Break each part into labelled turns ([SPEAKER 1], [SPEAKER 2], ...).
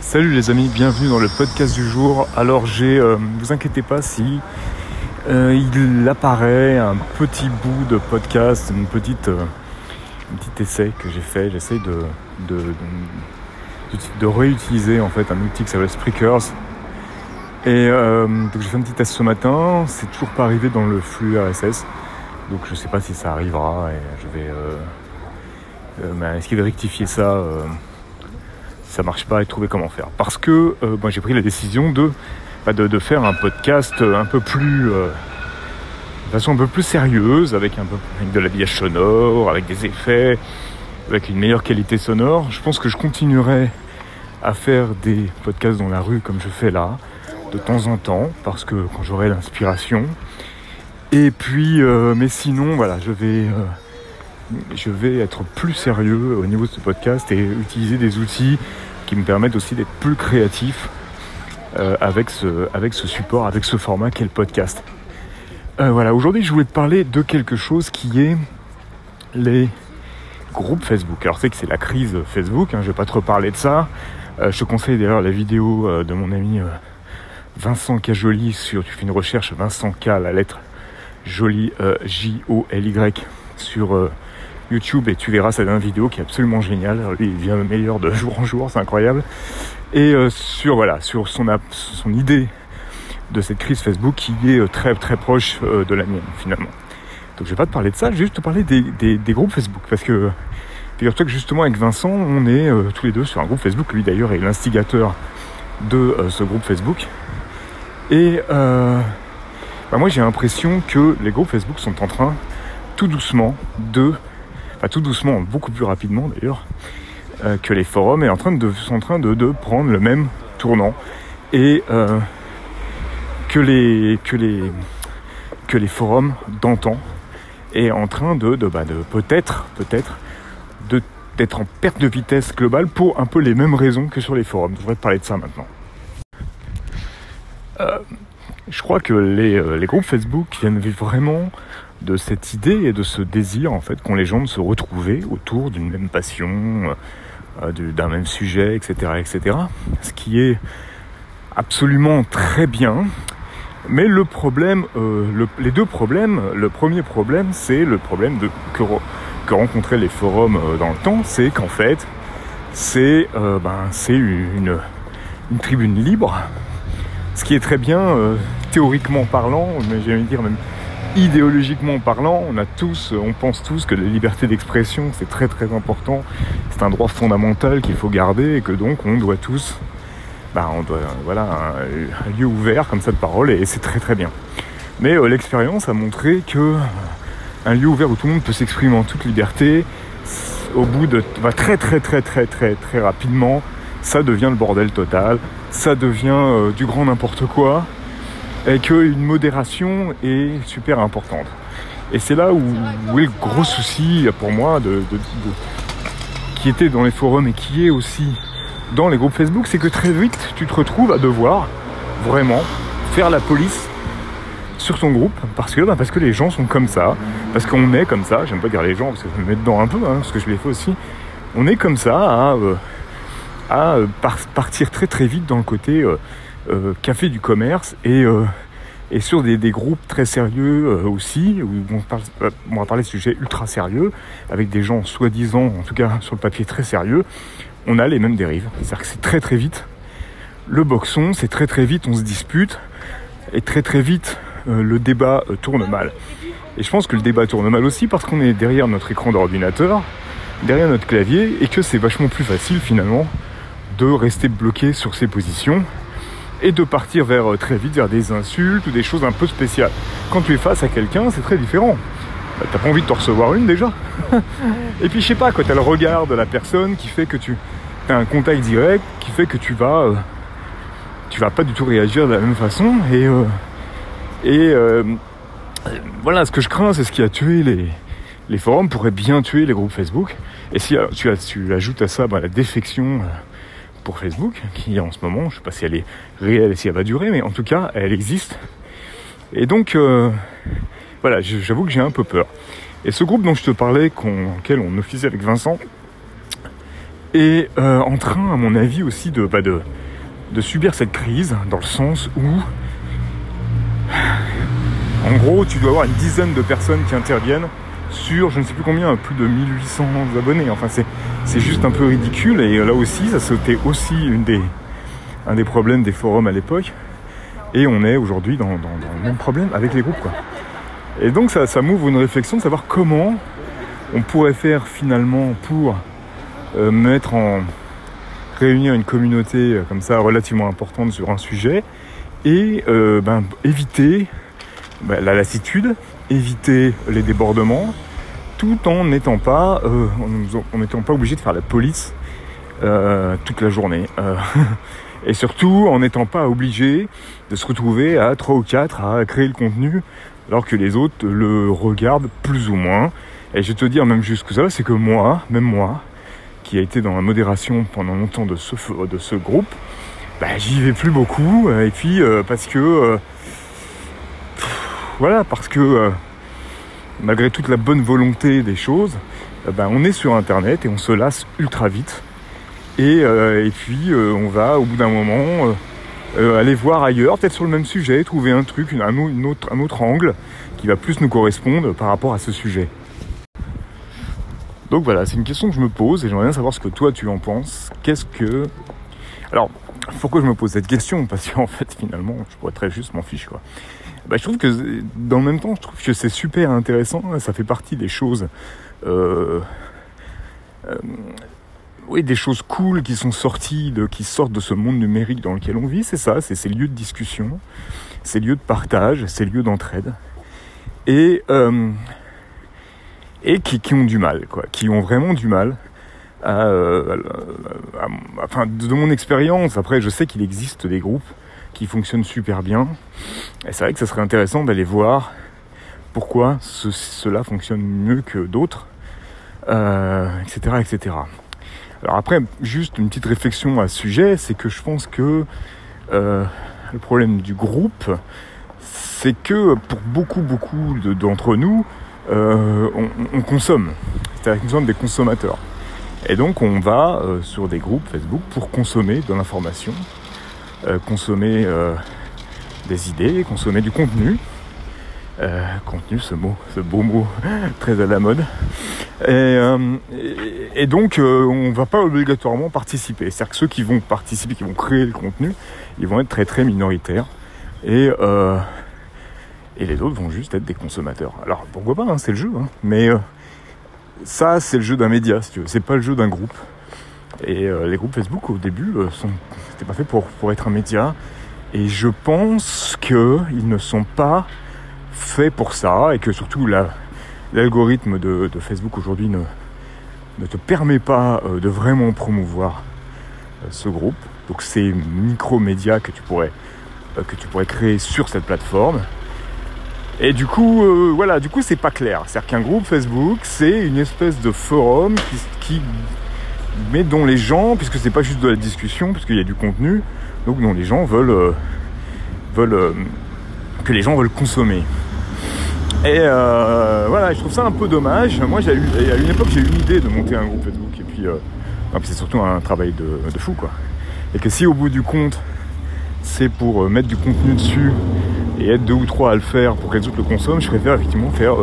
[SPEAKER 1] Salut les amis, bienvenue dans le podcast du jour. Alors j'ai, euh, vous inquiétez pas si euh, il apparaît un petit bout de podcast, une petite, euh, un petit essai que j'ai fait. J'essaie de, de, réutiliser en fait un outil qui s'appelle Spreakers. Et euh, donc j'ai fait un petit test ce matin. C'est toujours pas arrivé dans le flux RSS, donc je sais pas si ça arrivera. Et je vais mais essayer de rectifier ça. Euh, ça marche pas et trouver comment faire. Parce que euh, j'ai pris la décision de, bah, de, faire un podcast un peu plus euh, de façon un peu plus sérieuse, avec un peu avec de l'habillage sonore, avec des effets, avec une meilleure qualité sonore. Je pense que je continuerai à faire des podcasts dans la rue comme je fais là, de temps en temps, parce que quand j'aurai l'inspiration. Et puis, euh, mais sinon, voilà, je vais, euh, je vais être plus sérieux au niveau de ce podcast et utiliser des outils qui me permettent aussi d'être plus créatif euh, avec, ce, avec ce support, avec ce format qu'est le podcast. Euh, voilà, aujourd'hui je voulais te parler de quelque chose qui est les groupes Facebook. Alors c'est que c'est la crise Facebook, hein, je vais pas trop parler de ça. Euh, je te conseille d'ailleurs la vidéo de mon ami Vincent Cajoli sur, tu fais une recherche Vincent K, la lettre Jolie, J-O-L-Y, sur YouTube et tu verras, c'est une vidéo qui est absolument géniale. Il devient meilleur de jour en jour, c'est incroyable. Et euh, sur voilà, sur son, son idée de cette crise Facebook qui est euh, très très proche euh, de la mienne finalement. Donc je vais pas te parler de ça, je vais juste te parler des, groupes Facebook parce que figure-toi que justement avec Vincent, on est tous les deux sur un groupe Facebook. Lui d'ailleurs est l'instigateur de ce groupe Facebook. Et bah, moi j'ai l'impression que les groupes Facebook sont en train tout doucement de, enfin tout doucement, beaucoup plus rapidement d'ailleurs, euh, que les forums est en train de, sont en train de, prendre le même tournant et euh, que les que les que forums d'antan est en train de, de, bah, peut-être peut-être d'être en perte de vitesse globale pour un peu les mêmes raisons que sur les forums. Je te parler de ça maintenant. Euh, je crois que les, les groupes Facebook viennent vraiment de cette idée et de ce désir en fait qu'ont les gens de se retrouver autour d'une même passion, euh, du- d'un même sujet, etc., etc. Ce qui est absolument très bien. Mais le problème, euh, le- les deux problèmes, le premier problème, c'est le problème que, que rencontraient les forums euh, dans le temps, c'est qu'en fait, c'est ben, une, une tribune libre, ce qui est très bien théoriquement parlant, mais j'allais dire même idéologiquement parlant, on a tous, on pense tous que la liberté d'expression c'est très très important, c'est un droit fondamental qu'il faut garder et que donc on doit tous, bah, on doit voilà un, lieu ouvert comme ça de parole et, c'est très très bien. Mais euh, l'expérience a montré que un lieu ouvert où tout le monde peut s'exprimer en toute liberté, au bout de très très très très très très rapidement, ça devient le bordel total, ça devient euh, du grand n'importe quoi et qu'une modération est super importante. Et c'est là où, est le gros souci pour moi de, qui était dans les forums et qui est aussi dans les groupes Facebook, c'est que très vite tu te retrouves à devoir vraiment faire la police sur ton groupe parce que, bah, parce que les gens sont comme ça, parce qu'on est comme ça, j'aime pas dire les gens parce que je me mets dedans un peu, hein, parce que je l'ai fait aussi, on est comme ça à, euh, à euh, par- partir très très vite dans le côté euh, café du commerce et, euh, sur des, groupes très sérieux euh, aussi, où on, euh, va parler de sujets ultra sérieux, avec des gens soi-disant, en tout cas sur le papier très sérieux, on a les mêmes dérives. C'est-à-dire que c'est très très vite le boxon, c'est très très vite on se dispute, et très très vite euh, le débat euh, tourne mal. Et je pense que le débat tourne mal aussi parce qu'on est derrière notre écran d'ordinateur, derrière notre clavier, et que c'est vachement plus facile finalement de rester bloqué sur ses positions et de partir vers euh, très vite vers des insultes ou des choses un peu spéciales. Quand tu es face à quelqu'un, c'est très différent. Bah, T'as pas envie de te recevoir une déjà Et puis je sais pas, quoi, t'as le regard de la personne qui fait que tu as un contact direct, qui fait que tu vas, euh, tu vas pas du tout réagir de la même façon. Et, euh, et voilà, ce que je crains, c'est ce qui a tué les, forums, pourrait bien tuer les groupes Facebook. Et si tu, tu ajoutes à ça bah, la défection pour Facebook, qui en ce moment, je sais pas si elle est réelle et si elle va durer, mais en tout cas, elle existe. Et donc, euh, voilà, j'avoue que j'ai un peu peur. Et ce groupe dont je te parlais, auquel on officie avec Vincent, est en train, à mon avis, aussi de, bah, de, de subir cette crise, dans le sens où, en gros, tu dois avoir une dizaine de personnes qui interviennent sur, je ne sais plus combien, plus de 1800 abonnés. Enfin, c'est juste un peu ridicule. Et là aussi, ça c'était aussi un des problèmes des forums à l'époque. Et on est aujourd'hui dans, le même problème avec les groupes. Quoi. Et donc ça, m'ouvre une réflexion de savoir comment on pourrait faire finalement pour euh, mettre en réunir une communauté euh, comme ça relativement importante sur un sujet et euh, ben, éviter ben, la lassitude, éviter les débordements, tout en n'étant pas, pas obligé de faire la police toute la journée. et surtout en n'étant pas obligé de se retrouver à 3 ou 4 à créer le contenu alors que les autres le regardent plus ou moins. Et je vais te dire même jusque ça, c'est que moi, même moi, qui a été dans la modération pendant longtemps de ce, de ce groupe, bah, j'y vais plus beaucoup. Et puis euh, parce que euh, voilà, parce que euh, malgré toute la bonne volonté des choses, bah, on est sur internet et on se lasse ultra vite. Et, et puis on va au bout d'un moment euh, aller voir ailleurs, peut-être sur le même sujet, trouver un truc, un, autre, un autre angle qui va plus nous correspondre par rapport à ce sujet. Donc voilà, c'est une question que je me pose et j'aimerais bien savoir ce que toi tu en penses. Qu'est-ce que. Alors, pourquoi je me pose cette question? Parce qu'en fait, finalement, je pourrais très juste m'en fiche quoi. Bah, je trouve que dans le même temps, je trouve que c'est super intéressant. Ça fait partie des choses euh, euh, oui, des choses cool qui sont sorties, qui sortent de ce monde numérique dans lequel on vit, c'est ça, c'est ces lieux de discussion, ces lieux de partage, ces lieux d'entraide, et, euh, et qui, ont du mal, quoi, qui ont vraiment du mal. À, de mon expérience, après, je sais qu'il existe des groupes qui fonctionnent super bien, et c'est vrai que ça serait intéressant d'aller voir pourquoi cela fonctionne mieux que d'autres, euh, etc., etc. Alors après, juste une petite réflexion à ce sujet, c'est que je pense que euh, le problème du groupe, c'est que pour beaucoup, beaucoup d'entre nous, euh, on, consomme. C'est-à-dire que nous sommes des consommateurs. Et donc on va sur des groupes Facebook pour consommer de l'information, consommer des idées, consommer du contenu. Euh, contenu, ce mot, ce beau mot très à la mode. Et, euh, donc, euh, on va pas obligatoirement participer. C'est-à-dire que ceux qui vont participer, qui vont créer le contenu, ils vont être très très minoritaires. Et, et les autres vont juste être des consommateurs. Alors pourquoi pas, hein, c'est le jeu. Hein. Mais ça, c'est le jeu d'un média, si tu. C'est pas le jeu d'un groupe. Et les groupes Facebook, au début, sont, c'était pas fait pour, pour être un média. Et je pense qu'ils ne sont pas fait pour ça et que surtout l'algorithme de, Facebook aujourd'hui ne, ne, te permet pas euh, de vraiment promouvoir euh, ce groupe. Donc ces micro-médias que tu pourrais euh, que tu pourrais créer sur cette plateforme. Et du coup, voilà, du coup, c'est pas clair. C'est-à-dire qu'un groupe Facebook, c'est une espèce de forum qui mais dont les gens, puisque c'est pas juste de la discussion, puisqu'il y a du contenu, donc dont les gens veulent, veulent que les gens veulent consommer. Et euh, voilà, je trouve ça un peu dommage. Moi, j'ai eu, à une époque, j'ai eu une idée de monter un groupe Facebook. Et puis, euh, c'est surtout un travail de, fou, quoi. Et que si au bout du compte, c'est pour euh, mettre du contenu dessus et être deux ou trois à le faire pour que les autres le consomment, je préfère effectivement faire,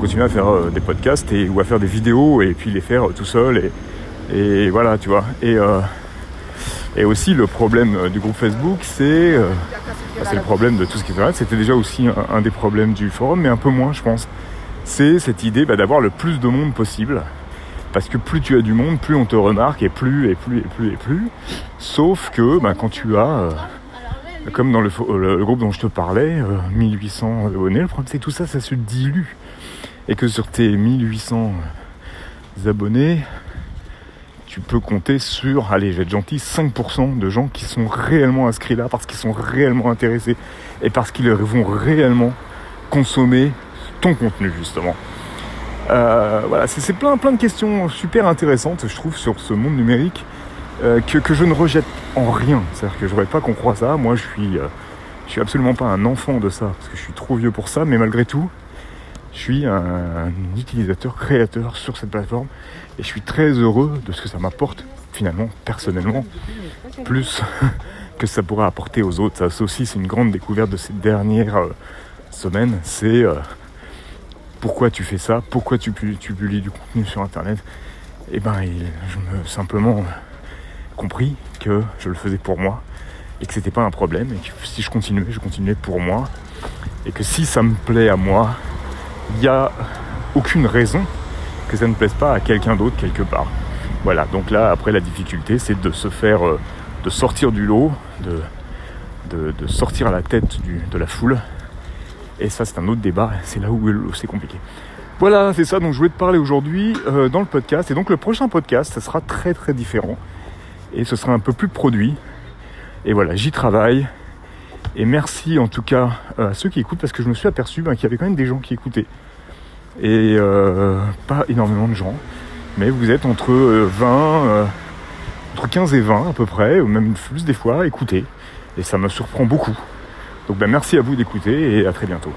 [SPEAKER 1] continuer à faire des podcasts et, ou à faire des vidéos et puis les faire tout seul. Et voilà, tu vois. Et, et aussi, le problème du groupe Facebook, c'est c'est le problème de tout ce qui est C'était déjà aussi un, des problèmes du forum, mais un peu moins, je pense. C'est cette idée bah, d'avoir le plus de monde possible. Parce que plus tu as du monde, plus on te remarque, et plus, et plus, et plus, et plus. Sauf que bah, quand tu as, euh, comme dans le, groupe dont je te parlais, 1800 euh, abonnés, le problème c'est que tout ça, ça se dilue. Et que sur tes 1800 abonnés, tu peux compter sur, allez, je vais être gentil, 5% de gens qui sont réellement inscrits là parce qu'ils sont réellement intéressés et parce qu'ils vont réellement consommer ton contenu, justement. Euh, voilà, c'est plein, de questions super intéressantes, je trouve, sur ce monde numérique euh, que, je ne rejette en rien. C'est-à-dire que je voudrais pas qu'on croit ça. Moi, je suis, euh, je suis absolument pas un enfant de ça parce que je suis trop vieux pour ça, mais malgré tout, Je suis un, utilisateur créateur sur cette plateforme et je suis très heureux de ce que ça m'apporte finalement personnellement plus que ça pourrait apporter aux autres. Ça aussi c'est une grande découverte de ces dernières euh, semaines. C'est euh, pourquoi tu fais ça, pourquoi tu, publies du contenu sur internet? Et eh ben je me simplement compris que je le faisais pour moi et que c'était pas un problème et que si je continuais, je continuais pour moi et que si ça me plaît à moi, il n'y a aucune raison que ça ne plaise pas à quelqu'un d'autre quelque part. Voilà, donc là après la difficulté c'est de se faire, euh, de sortir du lot, de, sortir à la tête de la foule. Et ça c'est un autre débat, c'est là où c'est compliqué. Voilà, c'est ça, donc je voulais te parler aujourd'hui euh, dans le podcast. Et donc le prochain podcast, ça sera très très différent. Et ce sera un peu plus produit. Et voilà, j'y travaille. Et merci en tout cas à ceux qui écoutent parce que je me suis aperçu ben, qu'il y avait quand même des gens qui écoutaient. Et euh, pas énormément de gens. Mais vous êtes entre 20, euh, euh, entre 15 et 20 à peu près, ou même plus des fois, écoutez. Et ça me surprend beaucoup. Donc ben, merci à vous d'écouter et à très bientôt.